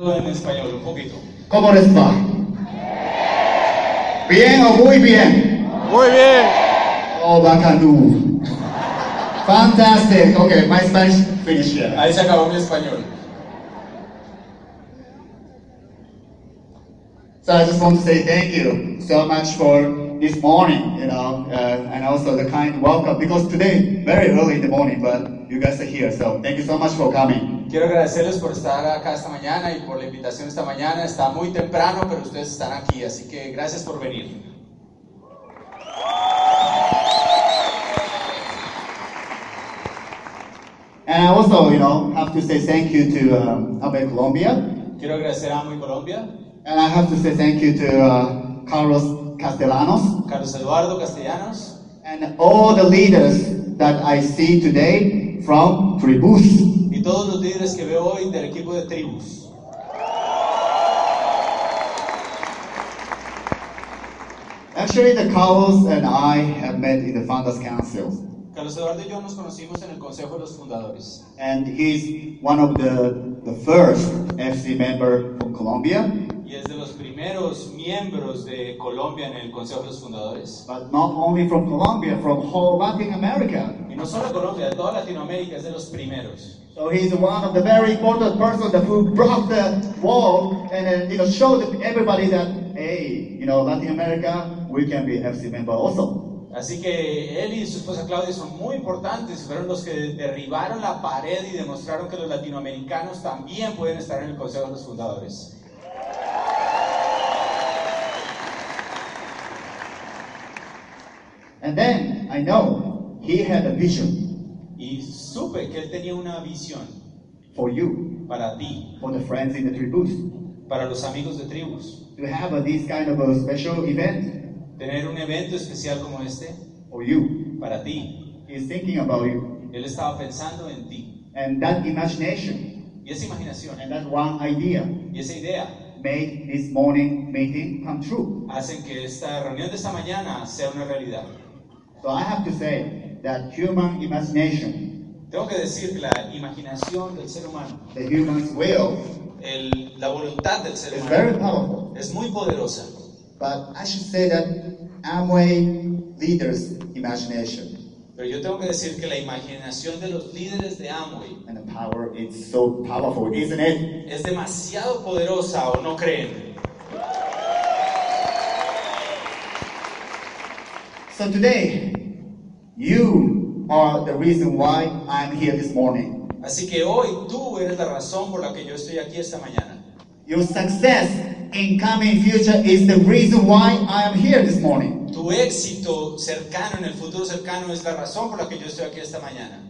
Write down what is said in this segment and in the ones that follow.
En español, un poquito. ¿Cómo les va? ¿Bien o muy bien? Muy bien. Oh, bacano. Fantastic. Okay, my Spanish finished here. Ahí se acabó mi español. So I just want to say thank you so much for this morning, you know, uh, and also the kind welcome because today, very early in the morning, but you guys are here, so thank you so much for coming. Quiero agradecerles por estar acá esta mañana y por la invitación esta mañana. Está muy temprano, pero ustedes están aquí, así que gracias por venir. And I also, you know, have to say thank you to um, Abe Colombia, Quiero agradecer a Muy Colombia, and I have to say thank you to uh, Carlos Castellanos, Carlos Eduardo Castellanos and all the leaders that I see today from Tribus. y todos los líderes que veo hoy del equipo de tribus. Actually, the Carlos and I have met in the Founders Council, Carlos Eduardo y yo nos conocimos en el Consejo de los Fundadores. and he's one of the, the first FC member from Colombia, Y es de los primeros miembros de Colombia en el Consejo de los Fundadores. but not only from Colombia, from whole Latin America. Y no solo Colombia, de toda Latinoamérica es de los primeros. So he's one of the very important person that who brought the wall and then, you know showed everybody that hey, you know Latin America, we can be FC member also. Así que él y su esposa Claudia son muy importantes, fueron los que derribaron la pared y demostraron que los latinoamericanos también pueden estar en el Consejo de los Fundadores. And then I know he had a vision Y supe que él tenía una visión for you, para ti, for the friends in the tribus, para los amigos de tribus. to have a, this kind of a special event Tener un evento especial como este for you. para ti. He's thinking about you, Él estaba pensando en ti. and that imagination Y esa imaginación and that one idea y esa idea made this morning meeting come true. hacen que esta reunión de esta mañana sea una realidad. So I have to say that human imagination, Tengo que decir que la imaginación del ser humano, the human's will, el- la voluntad del ser is very humano, powerful. es muy poderosa. But I should say that Amway leaders' imagination Pero yo tengo que decir que la imaginación de los líderes de Amway and the power is so powerful, isn't it? es demasiado poderosa, ¿o no creen? So today, you are the reason why I'm here this morning. Así que hoy tú eres la razón por la que yo estoy aquí esta mañana. Your success in coming future is the reason why I am here this morning. Tu éxito cercano en el futuro cercano es la razón por la que yo estoy aquí esta mañana.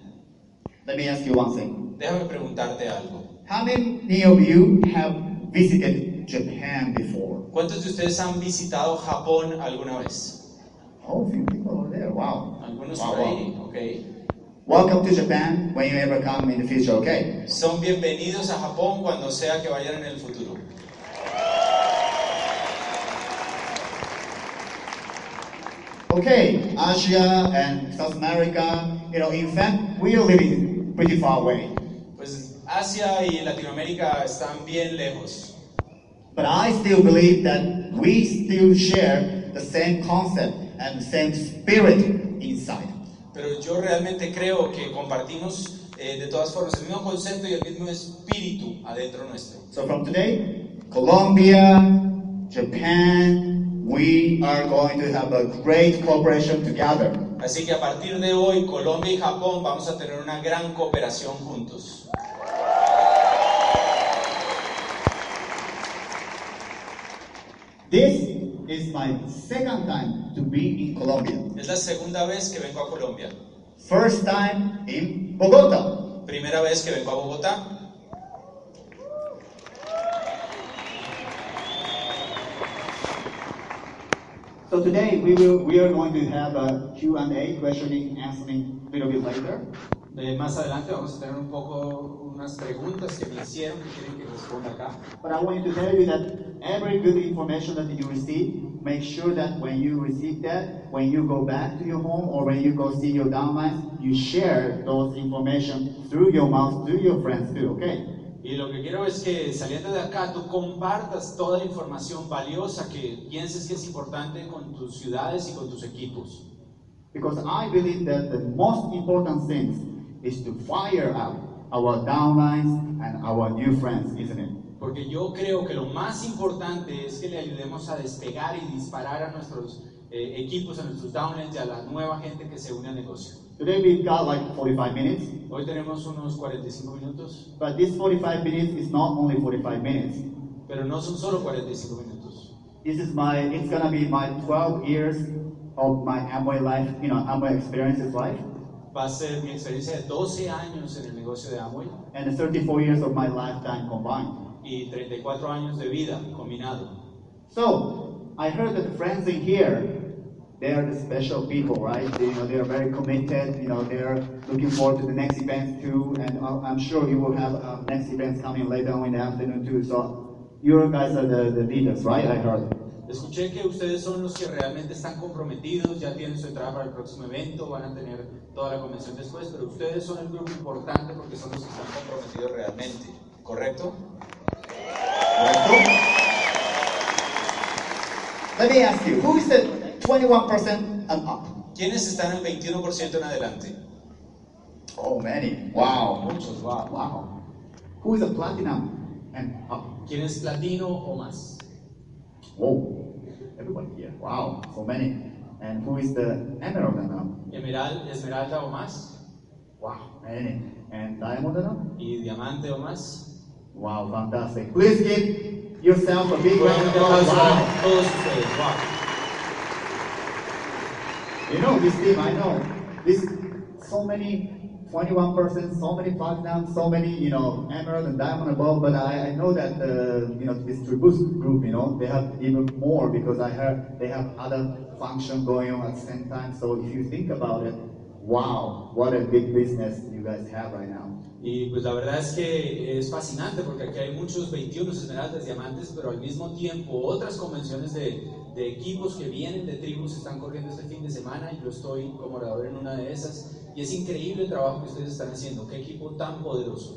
Let me ask you one thing. Déjame preguntarte algo. How many of you have visited Japan before? ¿Cuántos de ustedes han visitado Japón alguna vez? Oh, a few people over there. Wow. Algunos Wow, por ahí, wow. ok. Welcome to Japan when you ever come in the future, okay? Son bienvenidos a Japón cuando sea que vayan en el futuro. Okay, Asia and South America, you know, in fact, we are living pretty far away. Pues Asia y Latinoamérica están bien lejos. But I still believe that we still share the same concept and same spirit inside. Pero yo realmente creo que compartimos eh, de todas formas el mismo concepto y el mismo espíritu adentro nuestro. So from today, Colombia, Japan, we are going to have a great cooperation together. Así que a partir de hoy, Colombia y Japón vamos a tener una gran cooperación juntos. This is my second time to be in Colombia. Es la segunda vez que vengo a Colombia. First time in Bogota. Primera vez que vengo a Bogotá. So today we will we are going to have a Q&A questioning answering a little bit later. Eh, más adelante vamos a tener un poco unas preguntas que me hicieron que quieren que responda acá. But I want to tell you that every good information that you receive, make sure that when you receive that, when you go back to your home or when you go see your downlines, you share those information through your mouth, through your friends too, okay? Y lo que quiero es que saliendo de acá tú compartas toda la información valiosa que pienses que es importante con tus ciudades y con tus equipos. Because I believe that the most important thing is to fire up our downlines and our new friends, isn't it? Porque yo creo que lo más importante es que le ayudemos a despegar y disparar a nuestros eh, equipos, a nuestros downlines y a la nueva gente que se une al negocio. Today we've got like 45 minutes, Hoy tenemos unos 45 minutos, but this 45 minutes is not only 45 minutes. pero no son solo 45 minutos. This is my, it's gonna be my 12 years of my Amway life, you know, Amway experiences life, Va a ser mi experiencia de 12 años en el negocio de Amway and the 34 years of my lifetime combined. y 34 años de vida combinado. So, I heard that the friends in here, they are the special people, right? They, you know, they are very committed, you know, they are looking forward to the next events too, and I- I'm sure you will have uh, next events coming later on in the afternoon too, so you guys are the, the leaders, right? I heard. Escuché que ustedes son los que realmente están comprometidos, ya tienen su entrada para el próximo evento, van a tener toda la convención después, pero ustedes son el grupo importante porque son los que están comprometidos realmente, ¿correcto? Correcto? Let me ask you, who is the 21% and up? ¿Quiénes están al 21% en adelante? Oh, many. Wow. Muchos, wow. Wow. Who is a platinum and up? ¿Quién es platino o más? Whoa. Everybody here. Wow. So many. And who is the emerald and up? Emeral- esmeralda o más? Wow. Many. And diamond and up? ¿Y diamante o más? Wow. Fantastic. Please give yourself a big round of applause. Wow. a todos ustedes, wow. You know this team, I know. This so many 21%, so many platinum, so many, you know, emerald and diamond above, but I, I know that the you know this Tribus group, you know, they have even more because I heard they have other function going on at the same time. So if you think about it, wow, what a big business you guys have right now. Y pues la verdad es que es fascinante porque aquí hay muchos 21 esmeraldas, diamantes, pero al mismo tiempo otras convenciones de, de equipos que vienen de tribus están corriendo este fin de semana y yo estoy como orador en una de esas. Y es increíble el trabajo que ustedes están haciendo, qué equipo tan poderoso.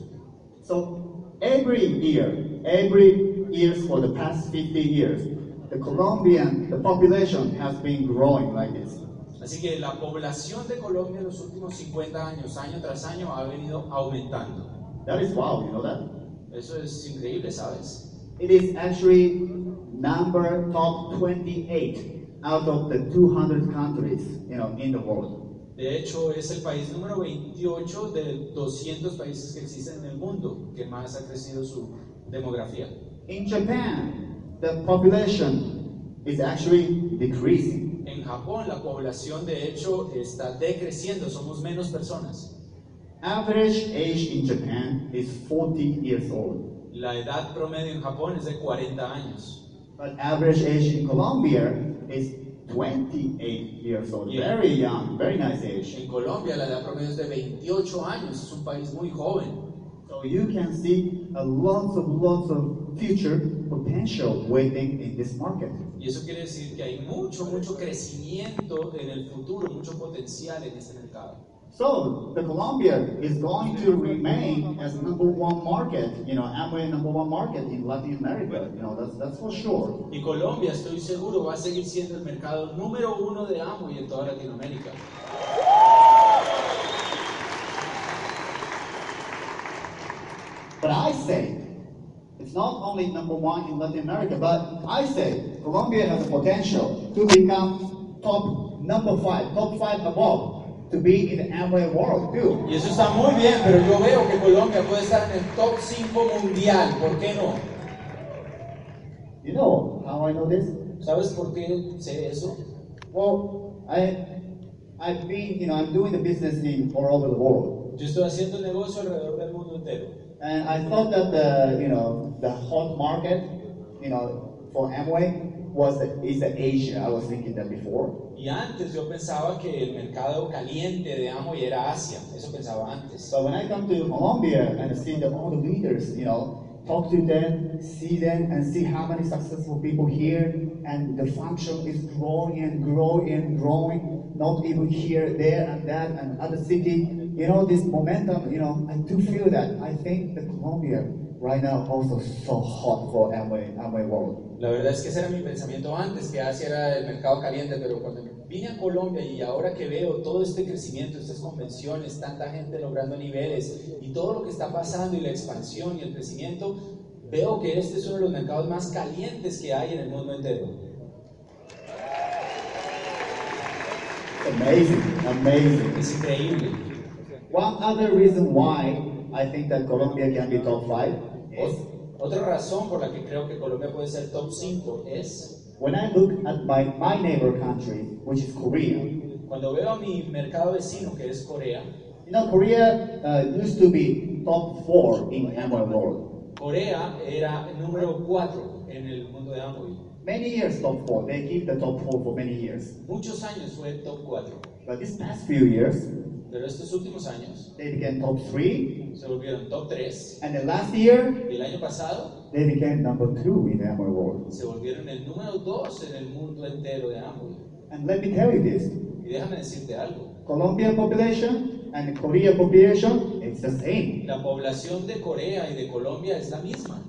So every year, every years for the past 50 years, the Colombian, the population has been growing like this. Así que la población de Colombia en los últimos 50 años, año tras año, ha venido aumentando. That is wow, you know that? Eso es increíble, ¿sabes? It is actually number top 28 out of the 200 countries, you know, in the world. De hecho, es el país número 28 de 200 países que existen en el mundo que más ha crecido su demografía. In Japan, the population is actually decreasing. En Japón, la población de hecho está decreciendo, somos menos personas. Average age in Japan is 40 years old. La edad promedio en Japón es de 40 años. But average age in Colombia is 28 years old. Yeah. Very young, very nice age. En Colombia, la edad promedio es de 28 años, es un país muy joven. So you can see a lots of lots of future potential waiting in this market. Y eso quiere decir que hay mucho, mucho crecimiento en el futuro, mucho potencial en este mercado. So the Colombia is going to remain as number one market, you know, Amway number one market in Latin America. You know, that's that's for sure. Y Colombia, estoy seguro, va a seguir siendo el mercado número uno de Amway en toda Latinoamérica. But I say it's not only number one in Latin America, but I say Colombia has the potential to become top number five, top five above, to be in the Amway world too. Y eso está muy bien, pero yo veo que Colombia puede estar en el top 5 mundial. ¿Por qué no? You know how I know this? ¿Sabes por qué sé eso? Well, I I've been, you know, I'm doing the business in all over the world. Yo estoy haciendo el negocio alrededor del mundo entero. And I thought that the, you know, the hot market, you know, for Amway was the, is the Asia. I was thinking that before. Y antes yo pensaba que el mercado caliente de Amway era Asia. Eso pensaba antes. So when I come to Colombia and see the, all the leaders, you know, talk to them, see them, and see how many successful people here, and the function is growing and growing and growing, not even here, there, and that, and other city. You know, this momentum, you know, I do feel that. I think that Colombia right now also so hot for Amway, Amway World. La verdad es que ese era mi pensamiento antes, que Asia era el mercado caliente, pero cuando vine a Colombia y ahora que veo todo este crecimiento, estas convenciones, tanta gente logrando niveles y todo lo que está pasando y la expansión y el crecimiento, veo que este es uno de los mercados más calientes que hay en el mundo entero. Amazing, amazing. Es increíble. One other reason why I think that Colombia can be top five Otra razón por la que creo que Colombia puede ser top 5 es when I look at my, my neighbor country, which is Korea. cuando veo a mi mercado vecino, que es Corea. You know, Korea uh, used to be top four in Amway World. Corea era el número 4 en el mundo de Amway. Many years top four. They keep the top four for many years. Muchos años fue top 4, But these past few years, pero estos últimos años they became top three. se volvieron top 3 And the last year, el año pasado they became number two in the Amway World. se volvieron el número 2 en el mundo entero de Amway. And let me tell you this. Y déjame decirte algo, Colombian population and Korea population, it's the same. la población de Corea y de Colombia es la misma.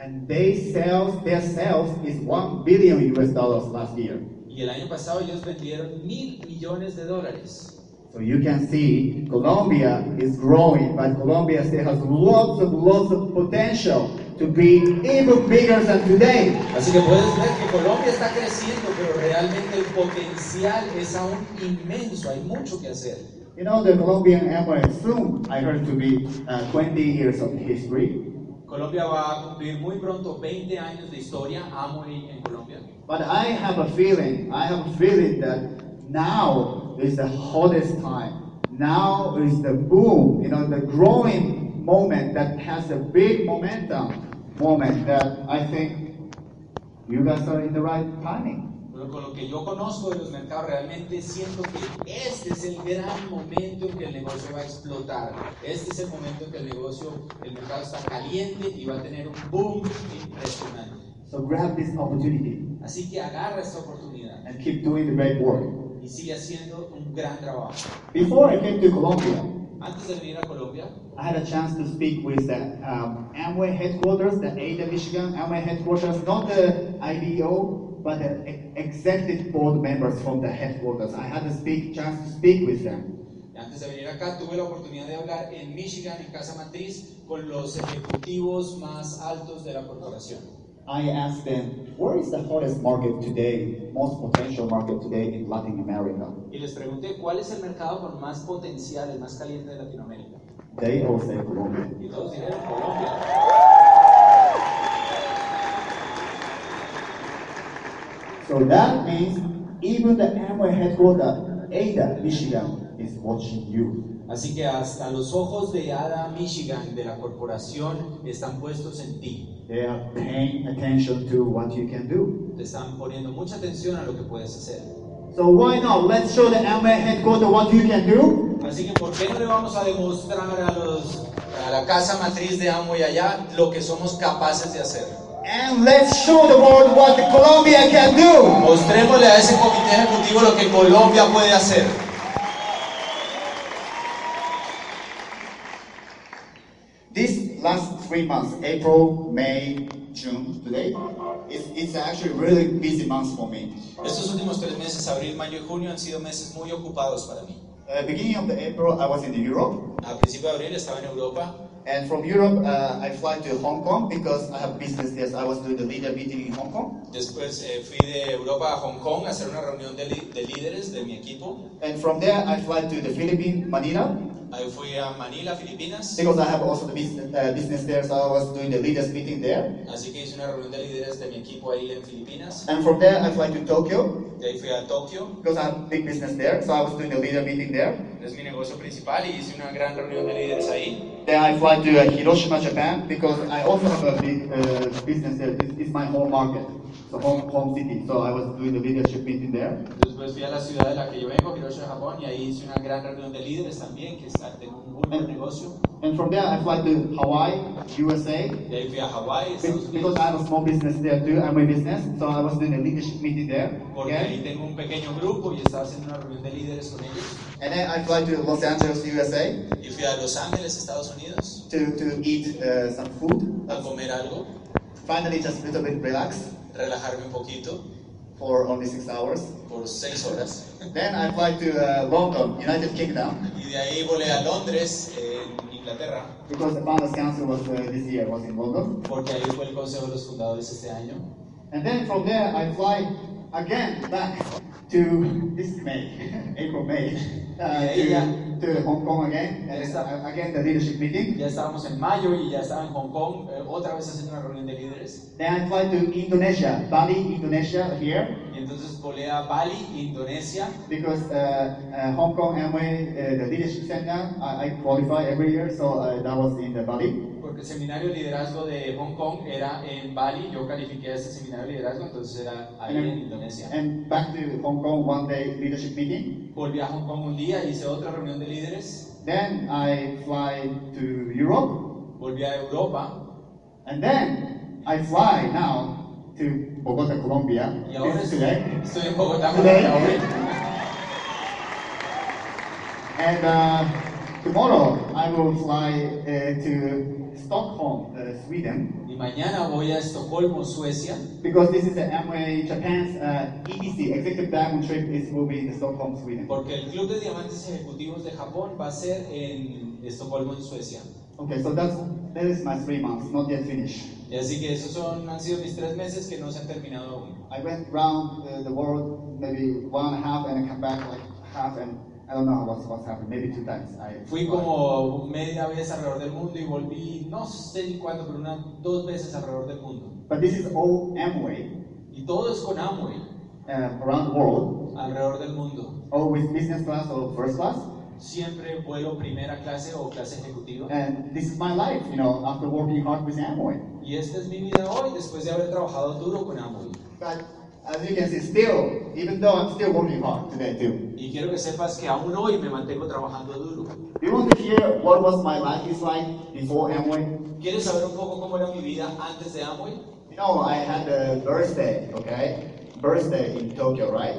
And they sales, their sales is one billion US dollars last year. Y el año pasado ellos vendieron mil millones de dólares. So you can see Colombia is growing, but Colombia still has lots of lots of potential to be even bigger than today. Así que puedes ver que Colombia está creciendo, pero realmente el potencial es aún inmenso, hay mucho que hacer. You know, the Colombian Amway soon, I heard to be uh, 20 years of history. Colombia va a cumplir muy pronto 20 años de historia, Amway en Colombia. But I have a feeling, I have a feeling that now is the hottest time. Now is the boom, you know, the growing moment that has a big momentum moment that I think you guys are in the right timing. Pero con lo que yo conozco de los mercados, realmente siento que este es el gran momento en que el negocio va a explotar. Este es el momento en que el negocio, el mercado está caliente y va a tener un boom impresionante. So grab this opportunity Así que agarra esta oportunidad and keep doing the great work. Y sigue haciendo un gran trabajo. Before I came to Colombia, Antes de venir a Colombia, I had a chance to speak with the um, Amway headquarters, the Ada Michigan Amway headquarters, not the IBO, but the e- executive board members from the headquarters. I had a speak, chance to speak with them. antes de venir acá, tuve la oportunidad de hablar en Michigan, en Casa Matriz, con los ejecutivos más altos de la corporación. I asked them, where is the hottest market today, most potential market today in Latin America? Y les pregunté cuál es el mercado con más potencial, el más caliente de Latinoamérica. They all said Colombia. Y todos dijeron Colombia. So that means even the Amway headquarters, Ada Michigan, is watching you. Así que hasta los ojos de Ada Michigan, de la corporación, están puestos en ti. They are paying attention to what you can do. Te están poniendo mucha atención a lo que puedes hacer. So why not? Let's show the Amway headquarters what you can do. Así que, ¿por qué no le vamos a demostrar a, los, a la casa matriz de Amway allá lo que somos capaces de hacer? And let's show the world what Colombia can do. Mostrémosle a ese comité ejecutivo lo que Colombia puede hacer. Three months, April, May, June, today, it's, it's actually really busy months for me. Estos últimos tres meses, abril, mayo y junio, han sido meses muy ocupados para mí. Uh, beginning of the April, I was in Europe, A principio de abril estaba en Europa and from Europe, uh, I fly to Hong Kong because I have business there. I was doing the leader meeting in Hong Kong, Después eh, fui de Europa a Hong Kong a hacer una reunión de, de líderes de mi equipo. and from there, I fly to the Philippines, Manila, Ahí fui a Manila, Filipinas. because I have also the business, uh, business there. So I was doing the leaders meeting there, Así que hice una reunión de líderes de mi equipo ahí en Filipinas. and from there, I fly to Tokyo De ahí fui a Tokio, because I have big business there. So I was doing the leader meeting there. es mi negocio principal, y hice una gran reunión de líderes ahí. Then I fly to uh, Hiroshima, Japan, because I also have a big uh, business there. This is my home market, so home home city. So I was doing the leadership meeting there. Después fui a la ciudad de la que yo vengo, Hiroshima, Japón, y ahí hice una gran reunión de líderes también, que tengo un muy buen negocio. And from there, I fly to Hawaii, USA, De ahí fui a Hawái, be- Estados because I have a small business there too. I'm a business, so I was doing a leadership meeting there. Porque ahí tengo un pequeño grupo y estaba haciendo una reunión de líderes con ellos. And then I fly to Los Angeles, USA, Y fui a Los Ángeles, Estados Unidos, to to eat uh, some food. a comer algo, finally just a little bit relax relajarme un poquito for only six hours. por seis horas. Then I fly to uh, London, United Kingdom, Y de ahí volé a Londres, en Inglaterra, because the Founders Council was uh, this year was in London. porque ahí fue el Consejo de los Fundadores este año. And then from there I fly again back to this May, April May, uh, to, to Hong Kong again. And Yes, uh, again the leadership meeting. Ya estábamos en mayo y ya estaba en Hong Kong, eh, otra vez haciendo una reunión de líderes. Then I fly to Indonesia, Bali, Indonesia here, Y entonces volé a Bali, Indonesia, because uh, uh, Hong Kong Amway, uh, the leadership center, I, I qualify every year, so uh, that was in the Bali. Porque el seminario de liderazgo de Hong Kong era en Bali. Yo califiqué a ese seminario de liderazgo, entonces era ahí en Indonesia. And back to Hong Kong one day leadership meeting. Volví a Hong Kong un día, hice otra reunión de líderes. Then I fly to Europe, Volví a Europa and then I fly now to Bogota, Colombia. y ahora estoy, today. estoy en Bogotá. Ahora. And uh, tomorrow I will fly uh, to Stockholm, uh, Sweden, Y mañana voy a Estocolmo, Suecia, because this is the Amway Japan's uh, EDC Executive Diamond Trip. Is will be in Stockholm, Sweden. porque el Club de Diamantes Ejecutivos de Japón va a ser en Estocolmo, en Suecia. Okay, so that's that is my three months, not yet finished. Y así que esos son, han sido mis tres meses que no se han terminado aún. I went around uh, the world maybe one and a half, and I come back like half, and I don't know what's what's happened. Maybe two times. I Fui como media vez alrededor del mundo y volví, no sé ni cuándo, pero una, dos veces alrededor del mundo. But this is all Amway Y todo es con Amway, uh, around the world, alrededor del mundo. with business class or first class. Siempre vuelo primera clase o clase ejecutiva. And this is my life, you know, after working hard with Amway. Y esta es mi vida hoy, después de haber trabajado duro con Amway. But as you can see, still, even though I'm still working hard today too. Y quiero que sepas que aún hoy me mantengo trabajando duro. You want to hear what was my life is like before Amway? ¿Quieres saber un poco cómo era mi vida antes de Amway? You know, I had a birthday, okay? Birthday in Tokyo, right?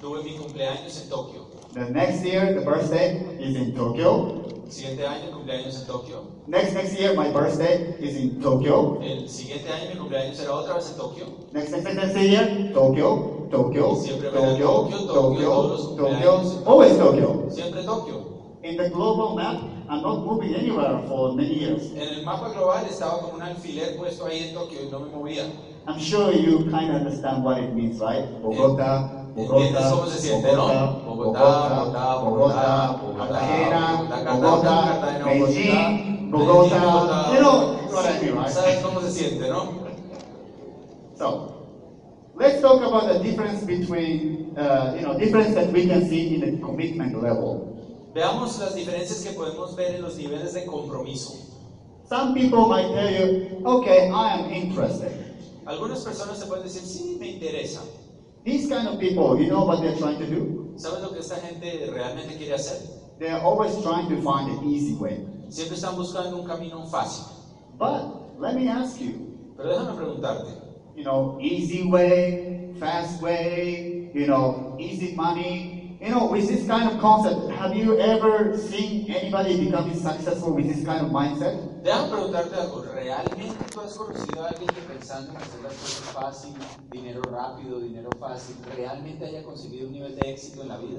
Tuve mi cumpleaños en Tokio. The next year, the birthday is in Tokyo. Siguiente año cumpleaños en Tokyo. Next next year, my birthday is in Tokyo. El siguiente año mi cumpleaños será otra vez en Tokio. Next next next, next year, Tokyo, Tokyo, Siempre verán Tokyo, Tokio, Tokio, todos los Tokyo, cumpleaños. Oh, Tokyo. Always Tokyo. Siempre Tokio. In the global map, I'm not moving anywhere for many years. En el mapa global estaba con un alfiler puesto ahí en Tokio y no me movía. I'm sure you kind of understand what it means, right? Bogota, ¿Entiendes Bogota, cómo se siente, no? Bogota, Bogotá, Bogotá, Bogotá, Cartagena, Bogotá, Beijing, Bogotá, mean, ¿Sabes cómo se siente, no? So, let's talk about the difference between, uh, you know, difference that we can see in the commitment level. Veamos las diferencias que podemos ver en los niveles de compromiso. Some people might tell you, okay, I am interested. Algunas personas te pueden decir, sí, me interesa. These kind of people, you know what they're trying to do? ¿Sabes lo que esta gente realmente quiere hacer? They're always trying to find an easy way. Siempre están buscando un camino fácil. But let me ask you, Pero déjame preguntarte, you know, easy way, fast way, you know, easy money. You know, with this kind of concept, have you ever seen anybody becoming successful with this kind of mindset? déjame preguntarte algo. ¿Realmente tú has conocido a alguien que pensando en hacer las cosas fácil, dinero rápido, dinero fácil, realmente haya conseguido un nivel de éxito en la vida?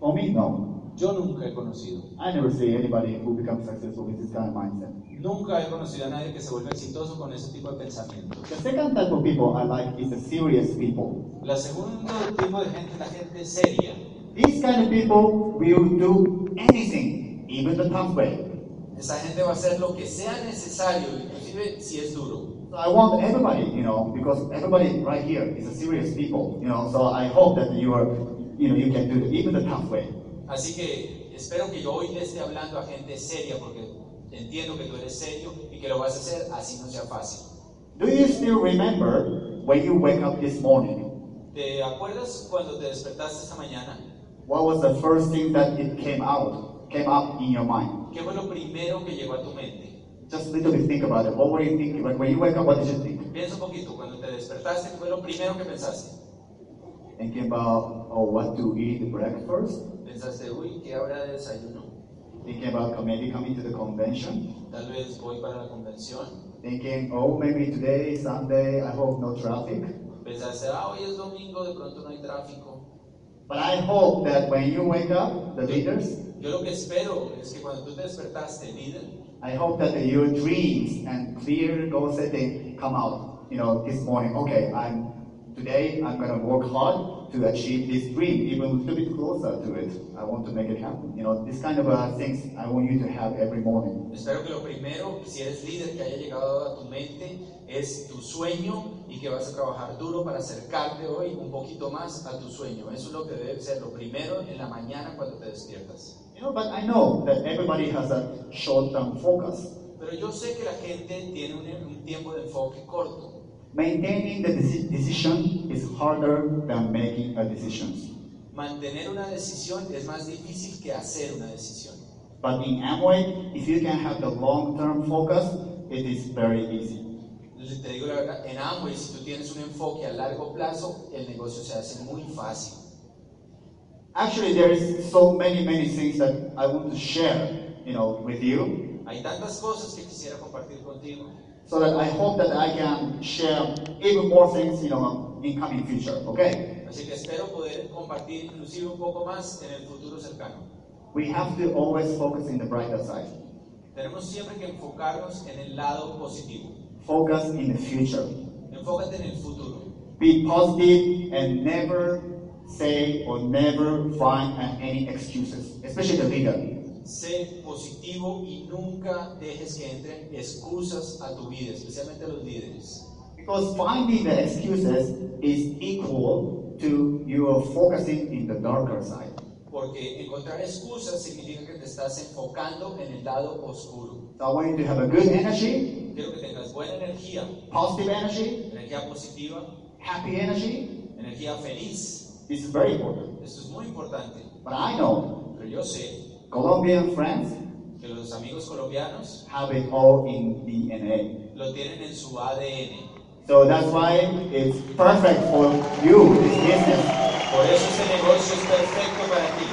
For me, no. Yo nunca he conocido. I never see anybody who becomes successful with this kind of mindset. Nunca he conocido a nadie que se vuelva exitoso con ese tipo de pensamiento. The second type of people I like is the serious people. La segundo tipo de gente es la gente seria. These kind of people will do anything, even the tough way. Esa gente va a hacer lo que sea necesario, inclusive si es duro. So I want everybody, you know, because everybody right here is a serious people, you know. So I hope that you are, you know, you can do it, even the tough way. Así que espero que yo hoy le esté hablando a gente seria porque entiendo que tú eres serio y que lo vas a hacer así no sea fácil. Do you still remember when you wake up this morning? ¿Te acuerdas cuando te despertaste esta mañana? What was the first thing that it came out, came up in your mind? ¿Qué fue lo primero que llegó a tu mente? Just bit think about it. What were you thinking? When, when you wake up, what did you think? Piensa un poquito, cuando te despertaste, ¿qué fue lo primero que pensaste? Thinking about oh, what to eat breakfast. Pensaste, uy, ¿qué habrá de desayuno? Thinking about maybe coming to the convention. Tal vez voy para la convención. thinking, oh, maybe today, Sunday, I hope no traffic. Pensaste, ah, hoy es domingo, de pronto no hay tráfico. But I hope that when you wake up, the leaders, Yo lo que espero es que cuando tú te despertaste, líder, I hope that your dreams and clear goal setting come out. You know, this morning. Okay, I'm today. I'm gonna work hard to achieve this dream, even a little bit closer to it. I want to make it happen. You know, this kind of uh, things I want you to have every morning. espero que lo primero, si eres líder, que haya llegado a tu mente es tu sueño y que vas a trabajar duro para acercarte hoy un poquito más a tu sueño. Eso es lo que debe ser lo primero en la mañana cuando te despiertas. You know, but I know that everybody has a short-term focus. Pero yo sé que la gente tiene un, un tiempo de enfoque corto. Maintaining the deci- decision is harder than making a decision. Mantener una decisión es más difícil que hacer una decisión. But in Amway, if you can have the long-term focus, it is very easy. Entonces, te digo la verdad, en Amway, si tú tienes un enfoque a largo plazo, el negocio se hace muy fácil. Actually, there is so many, many things that I want to share, you know, with you, Hay tantas cosas que quisiera compartir contigo. so that I hope that I can share even more things, you know, in coming future. Okay? Así que espero poder compartir inclusive un poco más en el futuro cercano. We have to always focus in the brighter side. Tenemos siempre que enfocarnos en el lado positivo. Focus in the future. Enfócate en el futuro. Be positive and never say or never find any excuses, especially the leader. Sé positivo y nunca dejes que entren excusas a tu vida, especialmente a los líderes. Because finding the excuses is equal to your focusing in the darker side. Porque encontrar excusas significa que te estás enfocando en el lado oscuro. So I want you to have a good energy, Buena energía, positive energy, energía positiva, happy energy. energía feliz. This is very important. Esto es muy importante. But I know Pero yo sé Colombian friends que los amigos colombianos have it all in DNA. lo tienen en su ADN. So that's why it's perfect for you, this business. Por eso negocio es perfecto para ti.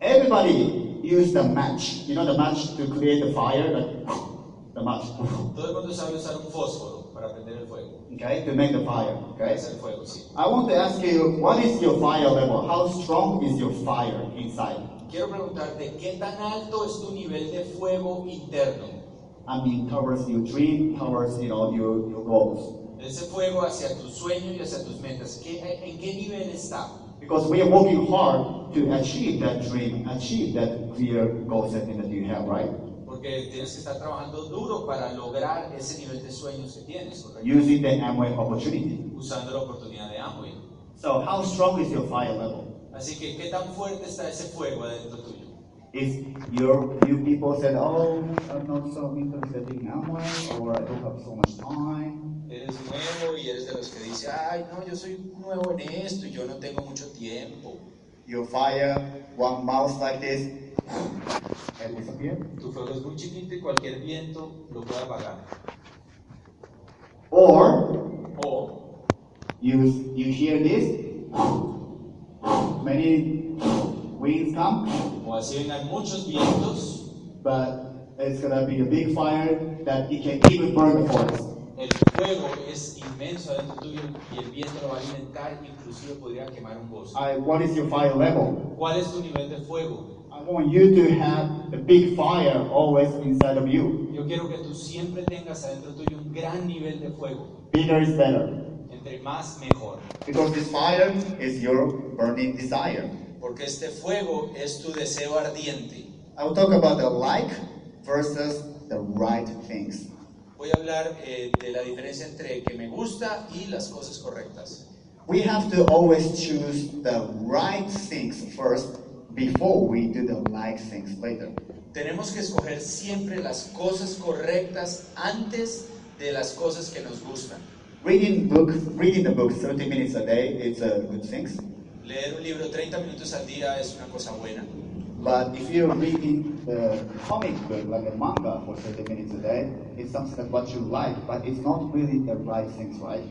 Everybody use the match. You know the match to create the fire? Like, the match. Todo el mundo sabe usar un fósforo para prender el fuego. Okay, to make the fire. Okay? hacer fuego, sí. I want to ask you, what is your fire level? How strong is your fire inside? Quiero preguntarte, ¿qué tan alto es tu nivel de fuego interno? I mean, towards your dream, towards you know your, your goals. Ese fuego hacia tu sueño y hacia tus metas. ¿Qué- ¿En qué nivel está? Because we are working hard to achieve that dream, achieve that clear goal setting that you have, right? Porque tienes que estar trabajando duro para lograr ese nivel de sueños que tienes, ¿correcto? Using the Amway opportunity. Usando la oportunidad de Amway. So, how strong is your fire level? Así que, ¿qué tan fuerte está ese fuego adentro tuyo? If your you people said, "Oh, I'm not so interested in Amway," or "I don't have so much time," Eres nuevo y eres de los que dice, ay, no, yo soy nuevo en esto y yo no tengo mucho tiempo. Your fire, one mouse like this, and disappear. Tu fuego es muy chiquito y cualquier viento lo puede apagar. Or O you you hear this, many winds come, O así vengan muchos vientos, but it's gonna be a big fire that it can even burn the forest. Fuego es inmenso adentro tuyo y el viento lo va a alimentar, inclusive podría quemar un bosque. I, what is your fire level? ¿Cuál es tu nivel de fuego? I want you to have the big fire always inside of you. Yo quiero que tú siempre tengas adentro tuyo un gran nivel de fuego. Bigger is better. Entre más, mejor. Because this fire is your burning desire. Porque este fuego es tu deseo ardiente. I will talk about the like versus the right things. Voy a hablar eh, de la diferencia entre que me gusta y las cosas correctas. We have to always choose the right things first before we do the like things later. Tenemos que escoger siempre las cosas correctas antes de las cosas que nos gustan. Reading book, reading the book 30 minutes a day, it's a good thing. Leer un libro 30 minutos al día es una cosa buena. But if you're reading the comic book like a manga for 30 minutes a day, it's something that what you like, but it's not really the right things, right?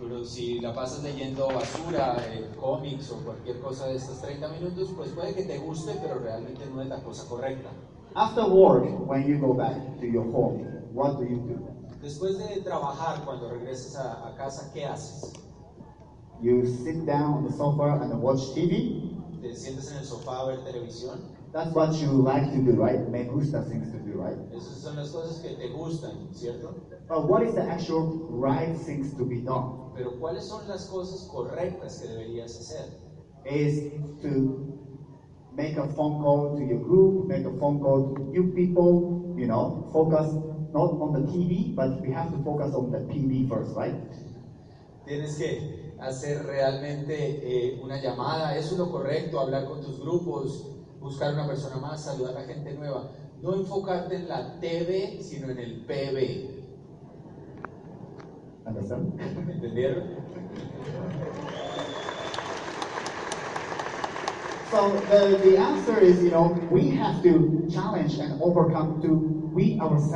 Pero si la pasas leyendo basura, eh, cómics o cualquier cosa de estos 30 minutos, pues puede que te guste, pero realmente no es la cosa correcta. After work, when you go back to your home, what do you do? Después de trabajar, cuando regresas a, a casa, ¿qué haces? You sit down on the sofa and watch TV. ¿Te sientes en el sofá a ver televisión? That's what you like to do, right? Me gusta things to do, right? Esas son las cosas que te gustan, ¿cierto? But what is the actual right things to be done? Pero ¿cuáles son las cosas correctas que deberías hacer? Is to make a phone call to your group, make a phone call to new people, you know, focus not on the TV, but we have to focus on the TV first, right? Tienes que hacer realmente eh, una llamada, eso es lo correcto, hablar con tus grupos, buscar una persona más, saludar a gente nueva. No enfocarte en la TV, sino en el PB. ¿Entendieron? So the, the answer is, you know, we have to challenge and overcome to we ourselves.